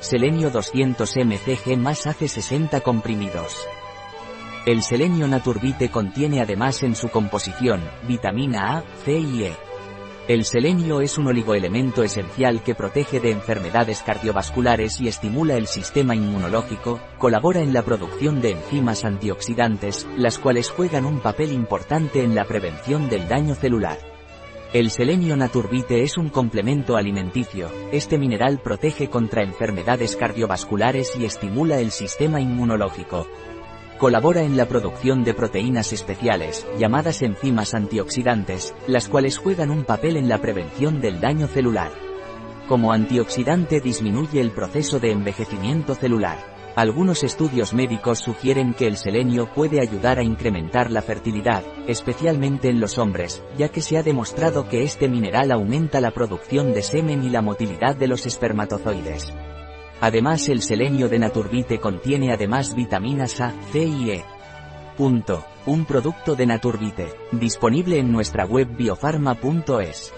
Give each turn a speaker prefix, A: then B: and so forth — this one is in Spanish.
A: selenio 200 mcg más hace 60 comprimidos. El selenio Naturbite contiene además en su composición, vitamina A, C y E. El selenio es un oligoelemento esencial que protege de enfermedades cardiovasculares y estimula el sistema inmunológico, colabora en la producción de enzimas antioxidantes, las cuales juegan un papel importante en la prevención del daño celular. El selenio naturbite es un complemento alimenticio, este mineral protege contra enfermedades cardiovasculares y estimula el sistema inmunológico. Colabora en la producción de proteínas especiales, llamadas enzimas antioxidantes, las cuales juegan un papel en la prevención del daño celular. Como antioxidante disminuye el proceso de envejecimiento celular. Algunos estudios médicos sugieren que el selenio puede ayudar a incrementar la fertilidad, especialmente en los hombres, ya que se ha demostrado que este mineral aumenta la producción de semen y la motilidad de los espermatozoides. Además el selenio de Naturbite contiene además vitaminas A, C y E. Punto. Un producto de Naturbite, disponible en nuestra web biofarma.es.